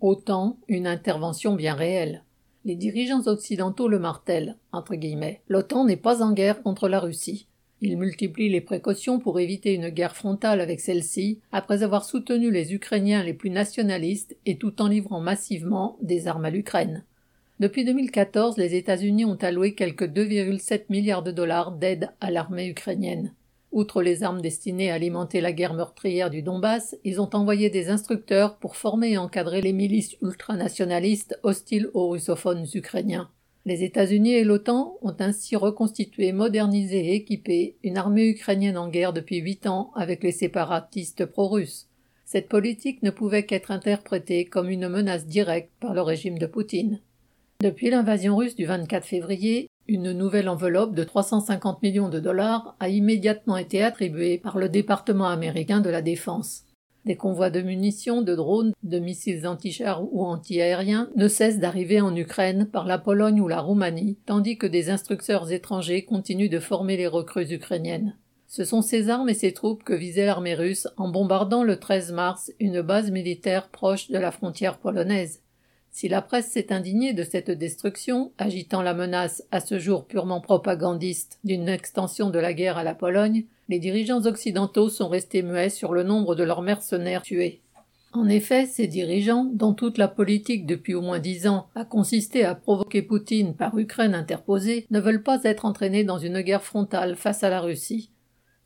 Autant une intervention bien réelle. Les dirigeants occidentaux le martèlent, entre guillemets. L'OTAN n'est pas en guerre contre la Russie. Ils multiplient les précautions pour éviter une guerre frontale avec celle-ci, après avoir soutenu les Ukrainiens les plus nationalistes et tout en livrant massivement des armes à l'Ukraine. Depuis 2014, les États-Unis ont alloué quelques 2,7 milliards de dollars d'aide à l'armée ukrainienne. Outre les armes destinées à alimenter la guerre meurtrière du Donbass, ils ont envoyé des instructeurs pour former et encadrer les milices ultranationalistes hostiles aux russophones ukrainiens. Les États-Unis et l'OTAN ont ainsi reconstitué, modernisé et équipé une armée ukrainienne en guerre depuis huit ans avec les séparatistes pro-russes. Cette politique ne pouvait qu'être interprétée comme une menace directe par le régime de Poutine. Depuis l'invasion russe du 24 février, une nouvelle enveloppe de 350 millions de dollars a immédiatement été attribuée par le département américain de la Défense. Des convois de munitions, de drones, de missiles anti-chars ou anti-aériens ne cessent d'arriver en Ukraine par la Pologne ou la Roumanie, tandis que des instructeurs étrangers continuent de former les recrues ukrainiennes. Ce sont ces armes et ces troupes que visait l'armée russe en bombardant le 13 mars une base militaire proche de la frontière polonaise. Si la presse s'est indignée de cette destruction, agitant la menace, à ce jour purement propagandiste, d'une extension de la guerre à la Pologne, les dirigeants occidentaux sont restés muets sur le nombre de leurs mercenaires tués. En effet, ces dirigeants, dont toute la politique depuis au moins dix ans a consisté à provoquer Poutine par Ukraine interposée, ne veulent pas être entraînés dans une guerre frontale face à la Russie.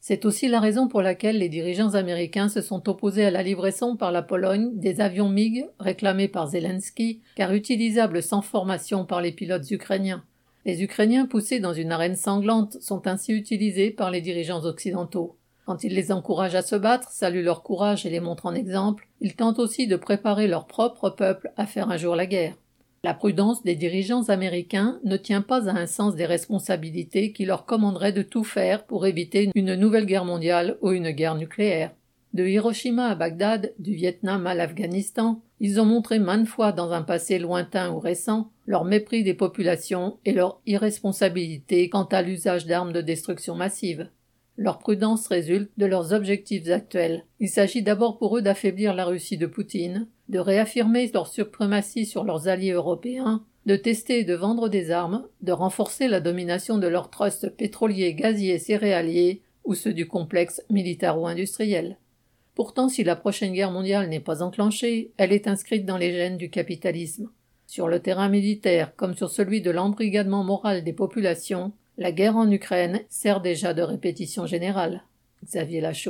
C'est aussi la raison pour laquelle les dirigeants américains se sont opposés à la livraison par la Pologne des avions MiG réclamés par Zelensky, car utilisables sans formation par les pilotes ukrainiens. Les Ukrainiens poussés dans une arène sanglante sont ainsi utilisés par les dirigeants occidentaux. Quand ils les encouragent à se battre, saluent leur courage et les montrent en exemple, ils tentent aussi de préparer leur propre peuple à faire un jour la guerre. La prudence des dirigeants américains ne tient pas à un sens des responsabilités qui leur commanderait de tout faire pour éviter une nouvelle guerre mondiale ou une guerre nucléaire. De Hiroshima à Bagdad, du Vietnam à l'Afghanistan, ils ont montré maintes fois dans un passé lointain ou récent leur mépris des populations et leur irresponsabilité quant à l'usage d'armes de destruction massive. Leur prudence résulte de leurs objectifs actuels. Il s'agit d'abord pour eux d'affaiblir la Russie de Poutine, de réaffirmer leur suprématie sur leurs alliés européens, de tester et de vendre des armes, de renforcer la domination de leurs trusts pétroliers, gaziers, céréaliers ou ceux du complexe militaro-industriel. Pourtant, si la prochaine guerre mondiale n'est pas enclenchée, elle est inscrite dans les gènes du capitalisme. Sur le terrain militaire, comme sur celui de l'embrigadement moral des populations, la guerre en Ukraine sert déjà de répétition générale. Xavier Lachaud.